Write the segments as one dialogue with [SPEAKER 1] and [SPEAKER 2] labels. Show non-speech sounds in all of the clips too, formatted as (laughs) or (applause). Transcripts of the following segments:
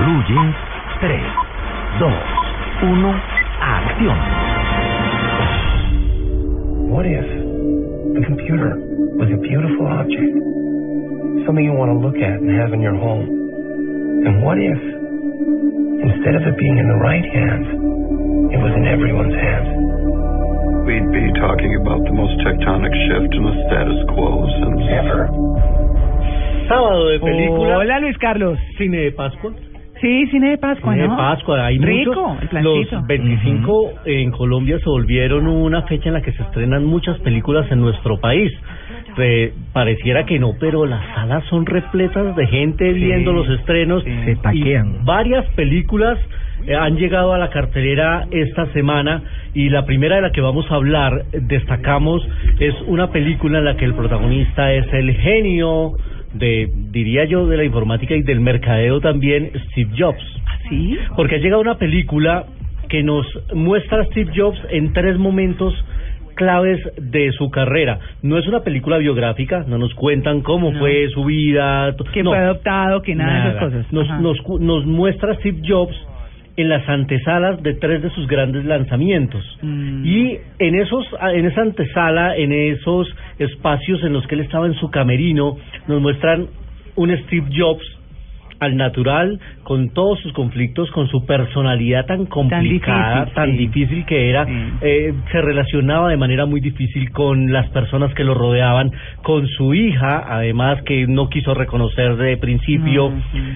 [SPEAKER 1] Blue Jeans 3, 2, 1, acción.
[SPEAKER 2] What if the computer was a beautiful object? Something you want to look at and have in your home? And what if, instead of it being in the right hands, it was in everyone's hands?
[SPEAKER 3] We'd be talking about the most tectonic shift in the status quo since
[SPEAKER 2] ever.
[SPEAKER 4] Sábado de película.
[SPEAKER 5] Hola Luis Carlos.
[SPEAKER 4] Cine de Pascua.
[SPEAKER 5] Sí, cine de Pascua,
[SPEAKER 4] Cine
[SPEAKER 5] ¿no?
[SPEAKER 4] de Pascua, hay
[SPEAKER 5] Rico,
[SPEAKER 4] muchos.
[SPEAKER 5] el.
[SPEAKER 4] Los 25 en Colombia se volvieron una fecha en la que se estrenan muchas películas en nuestro país. Re- pareciera que no, pero las salas son repletas de gente viendo los estrenos.
[SPEAKER 5] Se
[SPEAKER 4] y
[SPEAKER 5] taquean.
[SPEAKER 4] varias películas eh, han llegado a la cartelera esta semana y la primera de la que vamos a hablar, destacamos, es una película en la que el protagonista es el genio de, diría yo, de la informática y del mercadeo también, Steve Jobs.
[SPEAKER 5] ¿Sí?
[SPEAKER 4] Porque ha llegado una película que nos muestra a Steve Jobs en tres momentos claves de su carrera. No es una película biográfica, no nos cuentan cómo
[SPEAKER 5] No.
[SPEAKER 4] fue su vida.
[SPEAKER 5] Que
[SPEAKER 4] no,
[SPEAKER 5] fue adoptado, que nada, de esas cosas.
[SPEAKER 4] Nos, nos, nos muestra a Steve Jobs en las antesalas de tres de sus grandes lanzamientos.
[SPEAKER 5] Mm.
[SPEAKER 4] Y en esos en esa antesala, en esos espacios en los que él estaba en su camerino, nos muestran un Steve Jobs al natural, con todos sus conflictos, con su personalidad tan complicada, tan
[SPEAKER 5] difícil, sí.
[SPEAKER 4] que era,
[SPEAKER 5] Sí.
[SPEAKER 4] eh, se relacionaba de manera muy difícil con las personas que lo rodeaban, con su hija, además que no quiso reconocer de principio.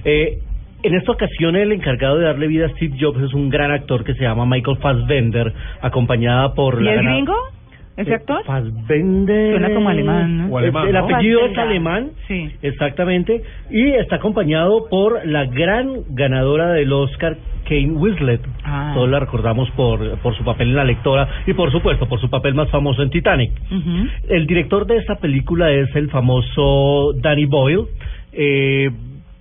[SPEAKER 4] Eh, en esta ocasión el encargado de darle vida a Steve Jobs es un gran actor que se llama Michael Fassbender, acompañada por
[SPEAKER 5] ¿Y
[SPEAKER 4] la
[SPEAKER 5] es
[SPEAKER 4] gana-
[SPEAKER 5] gringo? ¿Ese
[SPEAKER 4] Eh,
[SPEAKER 5] actor?
[SPEAKER 4] Fassbender.
[SPEAKER 5] Suena como alemán, ¿no? Alemán,
[SPEAKER 4] el
[SPEAKER 5] ¿no?
[SPEAKER 4] apellido es alemán.
[SPEAKER 5] Sí.
[SPEAKER 4] Exactamente. Y está acompañado por la gran ganadora del Oscar, Kane Winslet.
[SPEAKER 5] Ah.
[SPEAKER 4] Todos la recordamos por, por su papel en La Lectora y, por supuesto, por su papel más famoso en Titanic. El director de esta película es el famoso Danny Boyle, eh,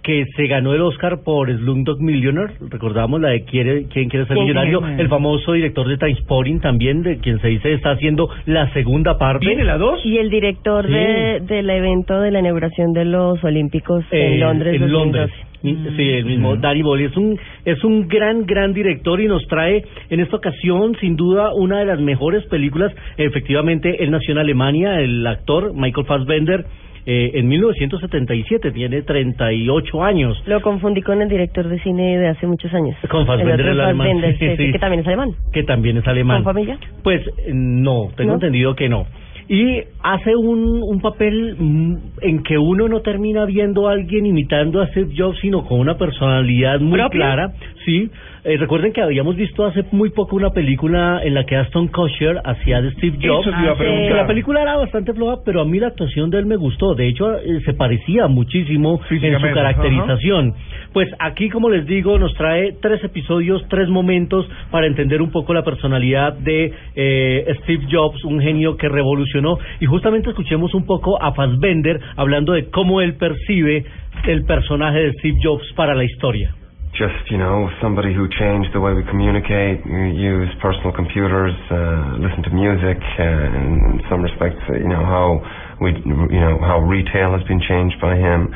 [SPEAKER 4] que se ganó el Oscar por Slumdog Millionaire. Recordamos la de quiere, ¿Quién quiere ser
[SPEAKER 5] ¿Quién
[SPEAKER 4] millonario? El famoso director de Trainspotting también, de quien se dice está haciendo la segunda parte.
[SPEAKER 5] ¿Viene la dos?
[SPEAKER 6] Y el director
[SPEAKER 4] Sí.
[SPEAKER 6] de, del evento de la inauguración de los Olímpicos
[SPEAKER 4] Eh,
[SPEAKER 6] en Londres.
[SPEAKER 4] en
[SPEAKER 6] 2012.
[SPEAKER 4] Londres.
[SPEAKER 5] Mm.
[SPEAKER 4] Sí, el mismo Danny Boyle es un es un gran gran director y nos trae en esta ocasión sin duda una de las mejores películas. Efectivamente, él nació en Alemania, el actor Michael Fassbender eh, en 1977, tiene 38 años.
[SPEAKER 6] Lo confundí con el director de cine de hace muchos años.
[SPEAKER 4] Con Fassbender,
[SPEAKER 6] el
[SPEAKER 4] el alemán.
[SPEAKER 6] Fassbender,
[SPEAKER 4] Sí,
[SPEAKER 6] sí,
[SPEAKER 4] sí.
[SPEAKER 6] que también es alemán.
[SPEAKER 4] que también es alemán.
[SPEAKER 6] ¿Con familia?
[SPEAKER 4] Pues no, tengo
[SPEAKER 6] ¿No?
[SPEAKER 4] entendido que no. Y hace un, un papel mm, en que uno no termina viendo a alguien imitando a Steve Jobs, sino con una personalidad muy
[SPEAKER 5] ¿Propia?
[SPEAKER 4] clara. Sí, eh, recuerden que habíamos visto hace muy poco una película en la que Aston Kutcher hacía de Steve Jobs.
[SPEAKER 5] Eso te iba a
[SPEAKER 6] Ah,
[SPEAKER 5] preguntar.
[SPEAKER 4] La película era bastante floja, pero a mí la actuación de él me gustó. De hecho, eh, se parecía muchísimo en su caracterización. Pues aquí, como les digo, nos trae tres episodios, tres momentos para entender un poco la personalidad de eh, Steve Jobs, un genio que revolucionó. Y justamente escuchemos un poco a Fassbender hablando de cómo él percibe el personaje de Steve Jobs para la historia.
[SPEAKER 3] Just, you know, somebody who changed the way we communicate, use personal computers, uh, listen to music, uh, in some respects, uh, you know, how we, you know, how retail has been changed by him.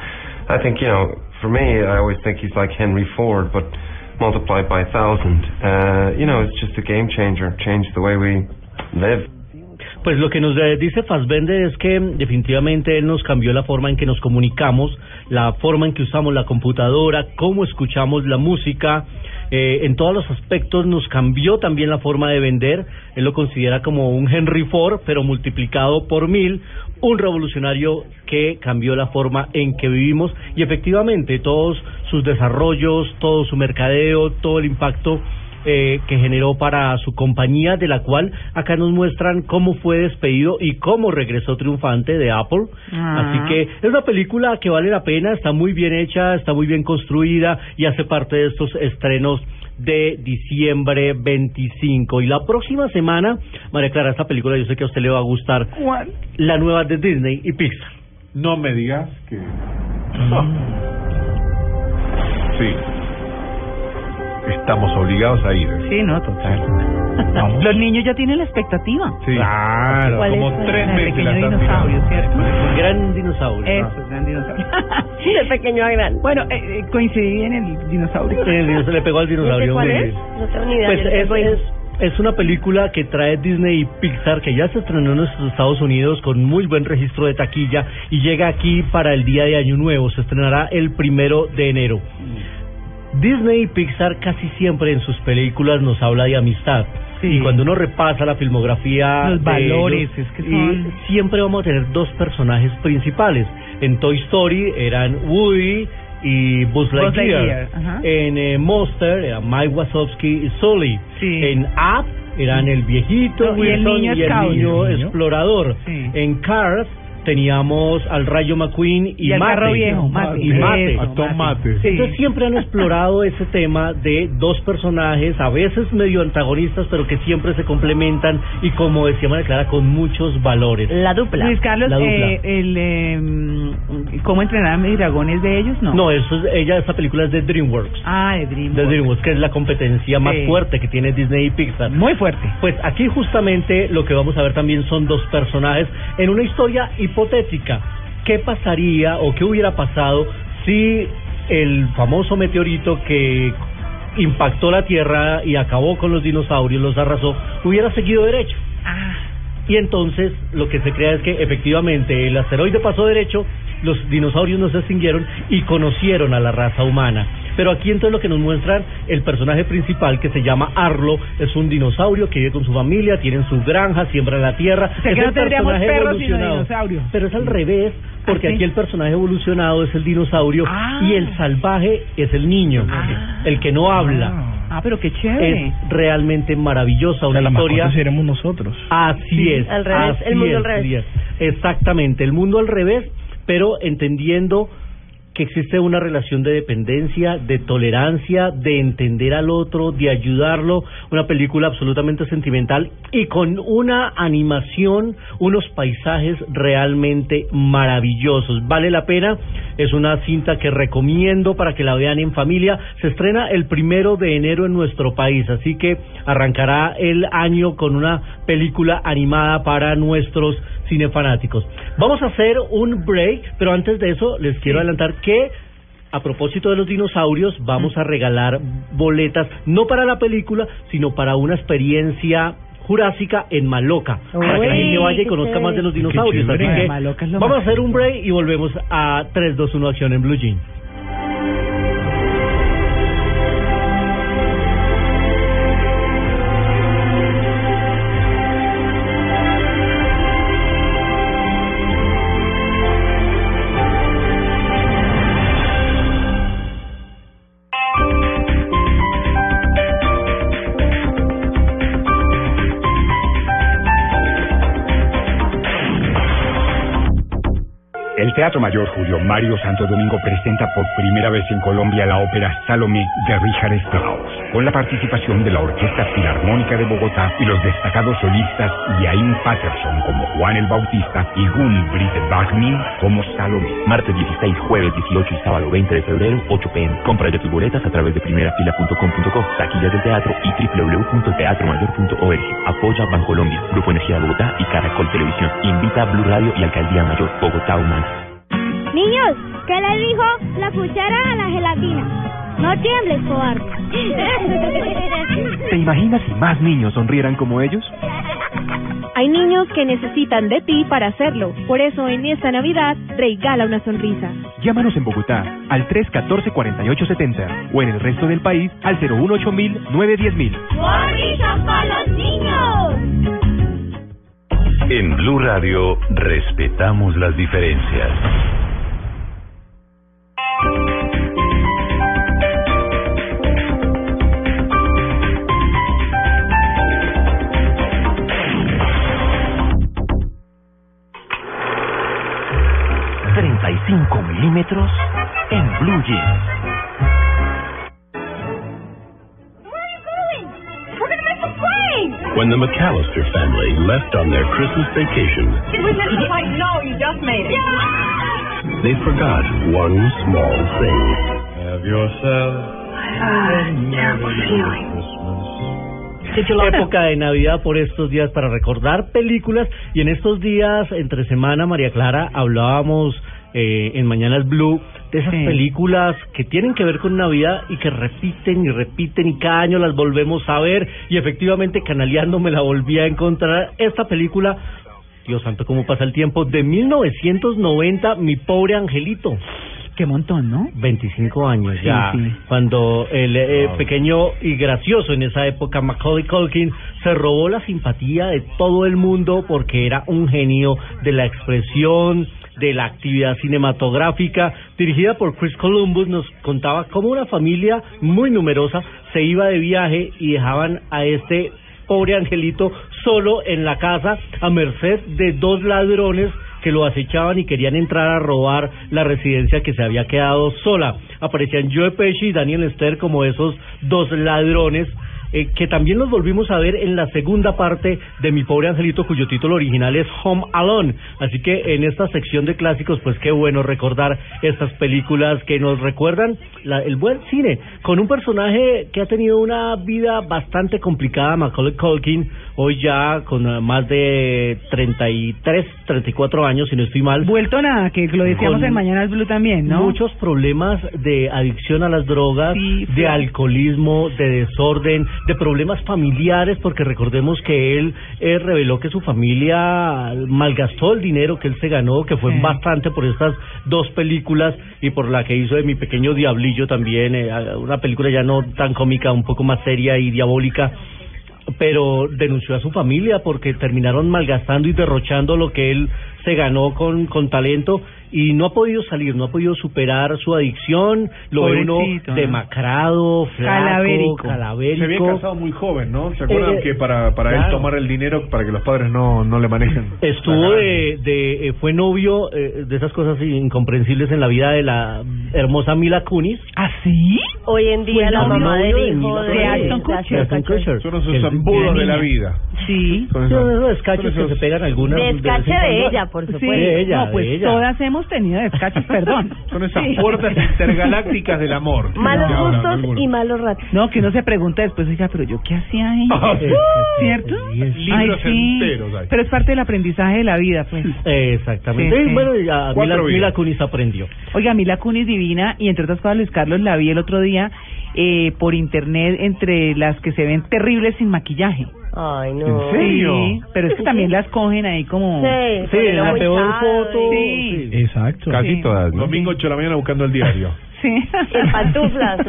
[SPEAKER 3] I think, you know, for me, I always think he's like Henry Ford, but multiplied by a thousand. Uh, you know, it's just a game changer, changed the way we live.
[SPEAKER 4] Pues lo que nos dice Fassbender es que definitivamente él nos cambió la forma en que nos comunicamos, la forma en que usamos la computadora, cómo escuchamos la música, eh, en todos los aspectos nos cambió también la forma de vender. Él lo considera como un Henry Ford, pero multiplicado por mil, un revolucionario que cambió la forma en que vivimos y efectivamente todos sus desarrollos, todo su mercadeo, todo el impacto eh, que generó para su compañía, de la cual acá nos muestran cómo fue despedido y cómo regresó triunfante de Apple.
[SPEAKER 5] Ah.
[SPEAKER 4] Así que es una película que vale la pena, está muy bien hecha, está muy bien construida y hace parte de estos estrenos de diciembre 25. Y la próxima semana, María Clara, esta película yo sé que a usted le va a gustar.
[SPEAKER 7] ¿Cuál?
[SPEAKER 4] La nueva de Disney y Pixar.
[SPEAKER 7] No me digas que... (laughs) Sí. Estamos obligados a ir.
[SPEAKER 5] Sí, no, total. (laughs)
[SPEAKER 7] Vamos.
[SPEAKER 5] Los niños ya tienen la expectativa.
[SPEAKER 7] Sí.
[SPEAKER 2] Claro.
[SPEAKER 6] ¿Cuál
[SPEAKER 7] Como
[SPEAKER 6] es?
[SPEAKER 7] tres meses la
[SPEAKER 5] pequeño
[SPEAKER 7] están
[SPEAKER 5] dinosaurio,
[SPEAKER 7] mirando.
[SPEAKER 5] ¿cierto?
[SPEAKER 4] Gran dinosaurio.
[SPEAKER 5] Eso, es gran dinosaurio. (laughs)
[SPEAKER 6] De pequeño a gran.
[SPEAKER 5] bueno, eh, eh, coincidí en el dinosaurio.
[SPEAKER 4] El dinosaurio le pegó al
[SPEAKER 6] ¿Y ese
[SPEAKER 4] dinosaurio.
[SPEAKER 6] cuál es? No tengo ni idea.
[SPEAKER 4] Pues es, una película que trae Disney y Pixar, que ya se estrenó en nuestros Estados Unidos con muy buen registro de taquilla y llega aquí para el día de Año Nuevo. Se estrenará el primero de enero. Disney y Pixar casi siempre en sus películas nos habla de amistad.
[SPEAKER 5] Sí.
[SPEAKER 4] Y cuando uno repasa la filmografía
[SPEAKER 5] Los valores,
[SPEAKER 4] ellos,
[SPEAKER 5] es que
[SPEAKER 4] y siempre vamos a tener dos personajes principales. En Toy Story eran Woody y Buzz
[SPEAKER 5] Buzz
[SPEAKER 4] Lightyear. En eh, Monster eran Mike Wazowski y Sully.
[SPEAKER 5] Sí.
[SPEAKER 4] En Up eran el viejito
[SPEAKER 5] No, y el niño
[SPEAKER 4] y el niño
[SPEAKER 2] El niño.
[SPEAKER 4] explorador.
[SPEAKER 5] Sí.
[SPEAKER 4] En Cars teníamos al Rayo McQueen y,
[SPEAKER 5] Y
[SPEAKER 4] Mate.
[SPEAKER 5] viejo, Mate.
[SPEAKER 4] Y Mate.
[SPEAKER 5] Eso,
[SPEAKER 7] A Tom Mate.
[SPEAKER 5] Sí.
[SPEAKER 4] Entonces siempre han explorado ese tema de dos personajes, a veces medio antagonistas, pero que siempre se complementan y como decía María Clara, con muchos valores.
[SPEAKER 6] La dupla.
[SPEAKER 5] Luis Carlos,
[SPEAKER 4] La dupla.
[SPEAKER 5] eh, el, eh, mm, ¿cómo entrenar a mis dragones de ellos? No.
[SPEAKER 4] No, eso es, ella, esta película es de DreamWorks.
[SPEAKER 5] Ah, de DreamWorks.
[SPEAKER 4] De DreamWorks, que es la competencia más
[SPEAKER 5] Sí.
[SPEAKER 4] fuerte que tiene Disney y Pixar.
[SPEAKER 5] Muy fuerte.
[SPEAKER 4] Pues aquí justamente lo que vamos a ver también son dos personajes en una historia hipotética. ¿Qué pasaría o qué hubiera pasado si el famoso meteorito que impactó la Tierra y acabó con los dinosaurios, los arrasó, hubiera seguido derecho?
[SPEAKER 5] Ah,
[SPEAKER 4] Y entonces lo que se crea es que efectivamente el asteroide pasó derecho, los dinosaurios no se extinguieron y conocieron a la raza humana. Pero aquí entonces lo que nos muestran el personaje principal que se llama Arlo es un dinosaurio que vive con su familia, tienen su granja, siembra la tierra.
[SPEAKER 5] O sea, que
[SPEAKER 4] es
[SPEAKER 5] no
[SPEAKER 4] el
[SPEAKER 5] tendríamos
[SPEAKER 4] personaje
[SPEAKER 5] perros, sino dinosaurios.
[SPEAKER 4] Pero es al revés, porque
[SPEAKER 5] ¿Ah, sí?
[SPEAKER 4] aquí el personaje evolucionado es el dinosaurio
[SPEAKER 5] Ah.
[SPEAKER 4] y el salvaje es el niño,
[SPEAKER 5] Ah.
[SPEAKER 4] el que no habla.
[SPEAKER 5] ah, pero qué chévere.
[SPEAKER 4] Es realmente maravillosa,
[SPEAKER 2] O
[SPEAKER 4] una
[SPEAKER 2] sea, la
[SPEAKER 4] historia.
[SPEAKER 2] seremos nosotros.
[SPEAKER 4] Así
[SPEAKER 5] Sí,
[SPEAKER 4] es.
[SPEAKER 6] al revés,
[SPEAKER 4] así
[SPEAKER 6] el mundo
[SPEAKER 4] es,
[SPEAKER 6] al revés.
[SPEAKER 4] Exactamente, el mundo al revés, pero entendiendo que existe una relación de dependencia, de tolerancia, de entender al otro, de ayudarlo, una película absolutamente sentimental y con una animación, unos paisajes realmente maravillosos. Vale la pena, es una cinta que recomiendo para que la vean en familia. Se estrena el primero de enero en nuestro país, así que arrancará el año con una película animada para nuestros cinefanáticos. Vamos a hacer un break, pero antes de eso les quiero adelantar que a propósito de los dinosaurios, vamos a regalar boletas, no para la película, sino para una experiencia jurásica en Maloca, para que la
[SPEAKER 6] Uy,
[SPEAKER 4] gente vaya y conozca más de los dinosaurios. Así que vamos a hacer un break y volvemos a 3, 2, 1 acción en Blue Jean.
[SPEAKER 8] Teatro Mayor Julio Mario Santo Domingo presenta por primera vez en Colombia la ópera Salomé de Richard Strauss, con la participación de la Orquesta Filarmónica de Bogotá y los destacados solistas Yain Patterson como Juan el Bautista y Gun Britt Bagmin como Salomé.
[SPEAKER 9] Martes 16, jueves 18 y sábado 20 de febrero, 8 pm. Compra ya tus boletas a través de primerafila.com.co, taquillas del teatro y www.teatromayor.org. Apoya Bancolombia, Grupo Energía Bogotá y Caracol Televisión. Invita a Blue Radio y Alcaldía Mayor, Bogotá Humana.
[SPEAKER 10] Niños, ¿qué le dijo la cuchara a la gelatina? No tiembles, cobarde. (laughs)
[SPEAKER 11] ¿Te imaginas si más niños sonrieran como ellos?
[SPEAKER 12] Hay niños que necesitan de ti para hacerlo. Por eso en esta Navidad regala una sonrisa.
[SPEAKER 11] Llámanos en Bogotá al 314-4870 o en el resto del país al 018-910-000.
[SPEAKER 10] ¡Sonrisas para los niños!
[SPEAKER 13] En Blue Radio respetamos las diferencias. Nosotros en Blue Jeans.
[SPEAKER 14] When the McAllister family left on their Christmas vacation,
[SPEAKER 15] We didn't quite know you just made it. (laughs)
[SPEAKER 14] they forgot one small thing.
[SPEAKER 16] Have yourself
[SPEAKER 4] Época de Navidad por estos días para recordar películas y en estos días entre semana María Clara hablábamos eh, en Mañanas Blue de esas películas que tienen que ver con Navidad y que repiten y repiten y cada año las volvemos a ver y efectivamente canaleando me la volví a encontrar esta película Dios santo cómo pasa el tiempo de 1990 Mi pobre angelito
[SPEAKER 5] Qué montón, ¿no?
[SPEAKER 4] 25 años
[SPEAKER 5] Sí,
[SPEAKER 4] ya,
[SPEAKER 5] sí.
[SPEAKER 4] cuando el eh,
[SPEAKER 5] Wow.
[SPEAKER 4] pequeño y gracioso en esa época Macaulay Culkin se robó la simpatía de todo el mundo porque era un genio de la expresión, de la actividad cinematográfica, dirigida por Chris Columbus, nos contaba cómo una familia muy numerosa se iba de viaje y dejaban a este pobre angelito solo en la casa a merced de dos ladrones que lo acechaban y querían entrar a robar la residencia que se había quedado sola. Aparecían Joe Pesci y Daniel Stern como esos dos ladrones eh, que también los volvimos a ver en la segunda parte de Mi Pobre Angelito, cuyo título original es Home Alone. Así que en esta sección de clásicos, pues qué bueno recordar estas películas que nos recuerdan la- el buen cine, con un personaje que ha tenido una vida bastante complicada, Macaulay Culkin, hoy ya con eh, más de 33, 34 años, si no estoy mal.
[SPEAKER 5] Vuelto nada, que lo decíamos en Mañanas Blue también, ¿no?
[SPEAKER 4] Muchos problemas de adicción a las drogas, de alcoholismo, de desorden, de problemas familiares, porque recordemos que él eh, reveló que su familia malgastó el dinero que él se ganó, que fue
[SPEAKER 5] Sí.
[SPEAKER 4] bastante por estas dos películas y por la que hizo de Mi Pequeño Diablillo también, eh, una película ya no tan cómica, un poco más seria y diabólica pero denunció a su familia porque terminaron malgastando y derrochando lo que él se ganó con, con talento y no ha podido salir, no ha podido superar su adicción, lo ve uno demacrado, flaco,
[SPEAKER 5] Calabérico.
[SPEAKER 4] calabérico.
[SPEAKER 7] Se había casado muy joven, ¿no? ¿Se acuerdan
[SPEAKER 4] Eh,
[SPEAKER 7] que para, para él
[SPEAKER 4] claro.
[SPEAKER 7] tomar el dinero para que los padres no, no le manejen?
[SPEAKER 4] Estuvo de, de eh, fue novio eh, de esas cosas incomprensibles en la vida de la hermosa Mila Kunis.
[SPEAKER 5] ¿Ah, sí?
[SPEAKER 6] Hoy en día la mamá
[SPEAKER 4] de
[SPEAKER 6] del hijo de,
[SPEAKER 5] Ashton Kutcher.
[SPEAKER 7] Son esos embudos de la vida.
[SPEAKER 5] Sí.
[SPEAKER 7] Son esos-
[SPEAKER 4] descachos que se pegan algunas.
[SPEAKER 6] Descache de ella, por
[SPEAKER 5] Sí,
[SPEAKER 6] supuesto.
[SPEAKER 4] De ella,
[SPEAKER 5] no, pues todas hemos tenido descachos, perdón. (laughs)
[SPEAKER 7] Son esas
[SPEAKER 5] Sí.
[SPEAKER 7] puertas intergalácticas del amor. (laughs)
[SPEAKER 6] Malos
[SPEAKER 7] Que hablan
[SPEAKER 6] gustos
[SPEAKER 7] algunos.
[SPEAKER 6] y malos ratos.
[SPEAKER 5] No, que uno se pregunta después, oiga, pero yo qué hacía ahí, (laughs)
[SPEAKER 7] Ah, sí, sí,
[SPEAKER 5] ¿cierto?
[SPEAKER 4] sí, sí.
[SPEAKER 7] Enteros hay.
[SPEAKER 5] Pero es parte del aprendizaje de la vida, pues.
[SPEAKER 4] Exactamente.
[SPEAKER 5] Sí, sí.
[SPEAKER 4] bueno, ya Mila. Mila Kunis aprendió.
[SPEAKER 5] Oiga, Mila Kunis divina y entre otras cosas Luis Carlos la vi el otro día eh, por internet entre las que se ven terribles sin maquillaje.
[SPEAKER 6] Ay, no.
[SPEAKER 7] ¿En serio?
[SPEAKER 5] Sí, pero es que también las cogen ahí como...
[SPEAKER 6] Sí,
[SPEAKER 4] Sí, la peor foto.
[SPEAKER 6] y-
[SPEAKER 5] Sí.
[SPEAKER 11] Exacto.
[SPEAKER 7] Casi
[SPEAKER 5] Sí.
[SPEAKER 7] todas. Domingo 8 de la mañana buscando el diario. (laughs)
[SPEAKER 5] Sí.
[SPEAKER 6] En pantuflas.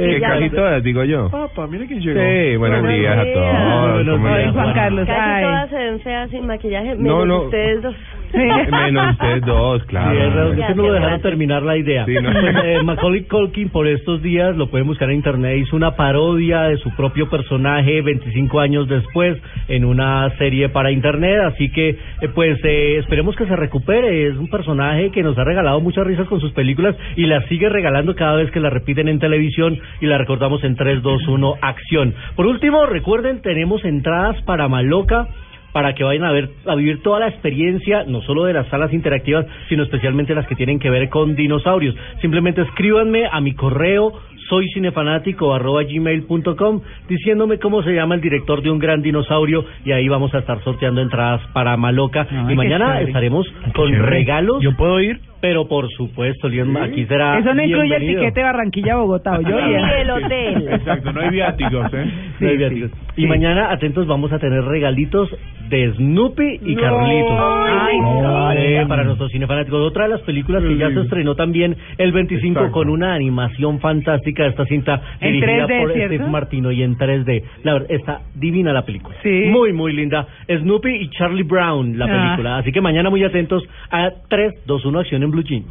[SPEAKER 3] Eh, casi todas, digo yo.
[SPEAKER 7] Papá, mira quién llegó.
[SPEAKER 3] Sí, buenos
[SPEAKER 6] Buenos
[SPEAKER 3] días a
[SPEAKER 6] días.
[SPEAKER 3] todos.
[SPEAKER 4] Buenos
[SPEAKER 3] ¿cómo
[SPEAKER 4] días,
[SPEAKER 5] Juan? Carlos.
[SPEAKER 6] Casi
[SPEAKER 5] Ay.
[SPEAKER 6] todas se ven feas sin maquillaje,
[SPEAKER 3] No,
[SPEAKER 6] menos
[SPEAKER 3] no.
[SPEAKER 6] ustedes dos. (laughs)
[SPEAKER 3] Menos ustedes dos,
[SPEAKER 4] Sí,
[SPEAKER 3] claro.
[SPEAKER 4] es
[SPEAKER 6] Ya,
[SPEAKER 4] usted no lo dejaron terminar la idea.
[SPEAKER 3] Sí, ¿no?
[SPEAKER 4] Pues, eh, Macaulay Culkin por estos días, lo pueden buscar en internet, hizo una parodia de su propio personaje 25 años después en una serie para internet, así que eh, pues eh, esperemos que se recupere, es un personaje que nos ha regalado muchas risas con sus películas y las sigue regalando cada vez que la repiten en televisión y la recordamos en 3, 2, 1, acción. Por último, recuerden, tenemos entradas para Maloca para que vayan a ver a vivir toda la experiencia, no solo de las salas interactivas, sino especialmente las que tienen que ver con dinosaurios. Simplemente escríbanme a mi correo soy cinefanático arroba gmail.com diciéndome cómo se llama el director de un gran dinosaurio y ahí vamos a estar sorteando entradas para Maloca y mañana
[SPEAKER 5] chévere.
[SPEAKER 4] estaremos con
[SPEAKER 11] chévere.
[SPEAKER 4] regalos.
[SPEAKER 11] ¿Yo puedo ir?
[SPEAKER 4] Pero por supuesto, aquí será
[SPEAKER 5] Eso no incluye el tiquete Barranquilla-Bogotá, yo
[SPEAKER 6] Y el hotel.
[SPEAKER 7] Exacto, no hay viáticos, ¿eh?
[SPEAKER 4] No hay
[SPEAKER 5] Sí,
[SPEAKER 4] viáticos.
[SPEAKER 5] sí,
[SPEAKER 4] Y
[SPEAKER 5] sí.
[SPEAKER 4] mañana, atentos, vamos a tener regalitos de Snoopy y Carlitos.
[SPEAKER 6] Ay,
[SPEAKER 4] Eh, para nuestros cinefanáticos. Otra de las películas que ya se estrenó también el 25
[SPEAKER 7] Exacto.
[SPEAKER 4] con una animación fantástica. Esta cinta dirigida
[SPEAKER 5] 3D,
[SPEAKER 4] por
[SPEAKER 5] ¿cierto?
[SPEAKER 4] Steve Martino y en 3D. La verdad, está divina la película.
[SPEAKER 5] Sí.
[SPEAKER 4] Muy, muy linda. Snoopy y Charlie Brown, la
[SPEAKER 5] Ah.
[SPEAKER 4] película. Así que mañana muy atentos a 3, 2, 1, acción en Blue Jeans.